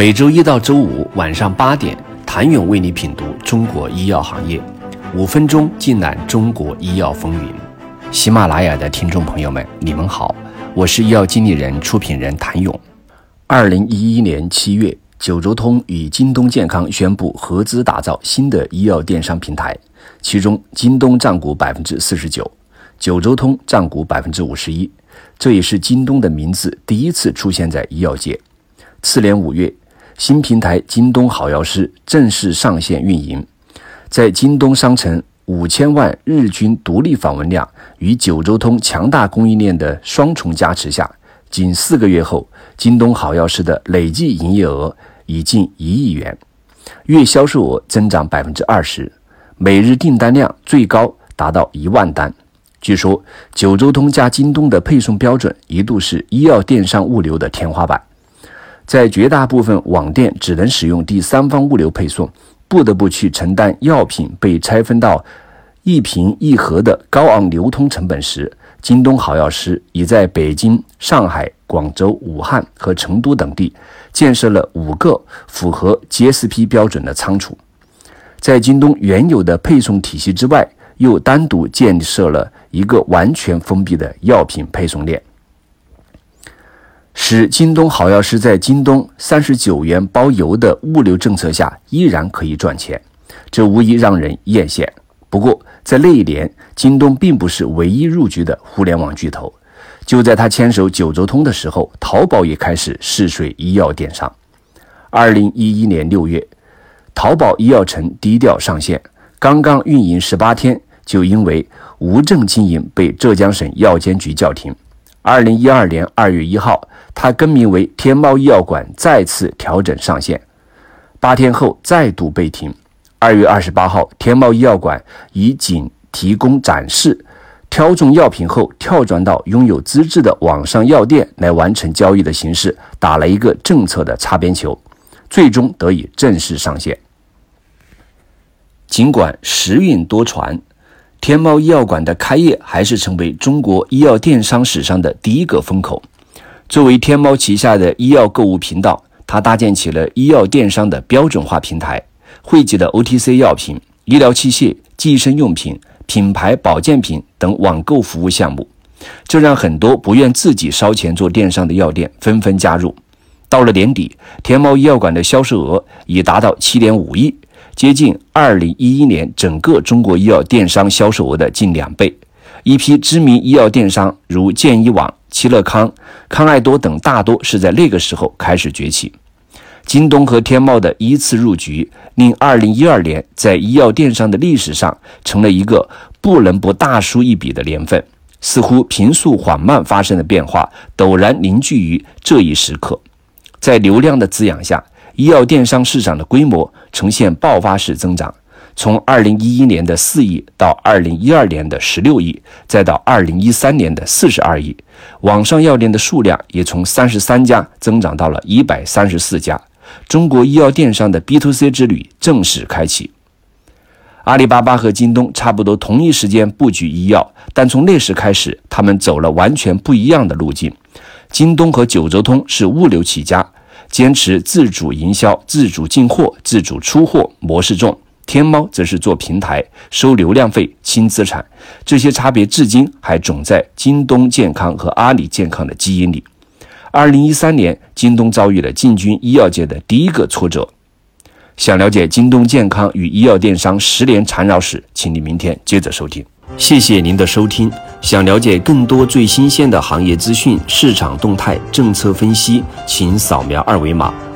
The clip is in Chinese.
每周一到周五晚上八点，谭勇为你品读中国医药行业，五分钟尽览中国医药风云。喜马拉雅的听众朋友们，你们好，我是医药经理人、出品人谭勇。二零一一年七月，九州通与京东健康宣布合资打造新的医药电商平台，其中京东占股百分之四十九，九州通占股百分之五十一。这也是京东的名字第一次出现在医药界。次年五月。新平台京东好药师正式上线运营，在京东商城五千万日均独立访问量与九州通强大供应链的双重加持下，仅四个月后，京东好药师的累计营业额已近一亿元，月销售额增长百分之二十，每日订单量最高达到一万单。据说，九州通加京东的配送标准一度是医药电商物流的天花板。在绝大部分网店只能使用第三方物流配送，不得不去承担药品被拆分到一瓶一盒的高昂流通成本时，京东好药师已在北京、上海、广州、武汉和成都等地建设了五个符合 GSP 标准的仓储，在京东原有的配送体系之外，又单独建设了一个完全封闭的药品配送链。使京东好药师在京东三十九元包邮的物流政策下依然可以赚钱，这无疑让人艳羡。不过，在那一年，京东并不是唯一入局的互联网巨头。就在他牵手九州通的时候，淘宝也开始试水医药电商。二零一一年六月，淘宝医药城低调上线，刚刚运营十八天，就因为无证经营被浙江省药监局叫停。二零一二年二月一号，它更名为天猫医药馆，再次调整上线。八天后再度被停。二月二十八号，天猫医药馆以仅提供展示、挑中药品后跳转到拥有资质的网上药店来完成交易的形式，打了一个政策的擦边球，最终得以正式上线。尽管时运多舛。天猫医药馆的开业，还是成为中国医药电商史上的第一个风口。作为天猫旗下的医药购物频道，它搭建起了医药电商的标准化平台，汇集了 OTC 药品、医疗器械、计生用品、品牌保健品等网购服务项目，这让很多不愿自己烧钱做电商的药店纷纷加入。到了年底，天猫医药馆的销售额已达到七点五亿。接近二零一一年整个中国医药电商销售额的近两倍，一批知名医药电商如健医网、齐乐康、康爱多等，大多是在那个时候开始崛起。京东和天猫的依次入局，令二零一二年在医药电商的历史上成了一个不能不大输一笔的年份。似乎平素缓慢发生的变化，陡然凝聚于这一时刻，在流量的滋养下。医药电商市场的规模呈现爆发式增长，从二零一一年的四亿到二零一二年的十六亿，再到二零一三年的四十二亿。网上药店的数量也从三十三家增长到了一百三十四家。中国医药电商的 B to C 之旅正式开启。阿里巴巴和京东差不多同一时间布局医药，但从那时开始，他们走了完全不一样的路径。京东和九州通是物流起家。坚持自主营销、自主进货、自主出货模式重，天猫则是做平台、收流量费、轻资产，这些差别至今还种在京东健康和阿里健康的基因里。二零一三年，京东遭遇了进军医药界的第一个挫折。想了解京东健康与医药电商十年缠绕史，请你明天接着收听。谢谢您的收听。想了解更多最新鲜的行业资讯、市场动态、政策分析，请扫描二维码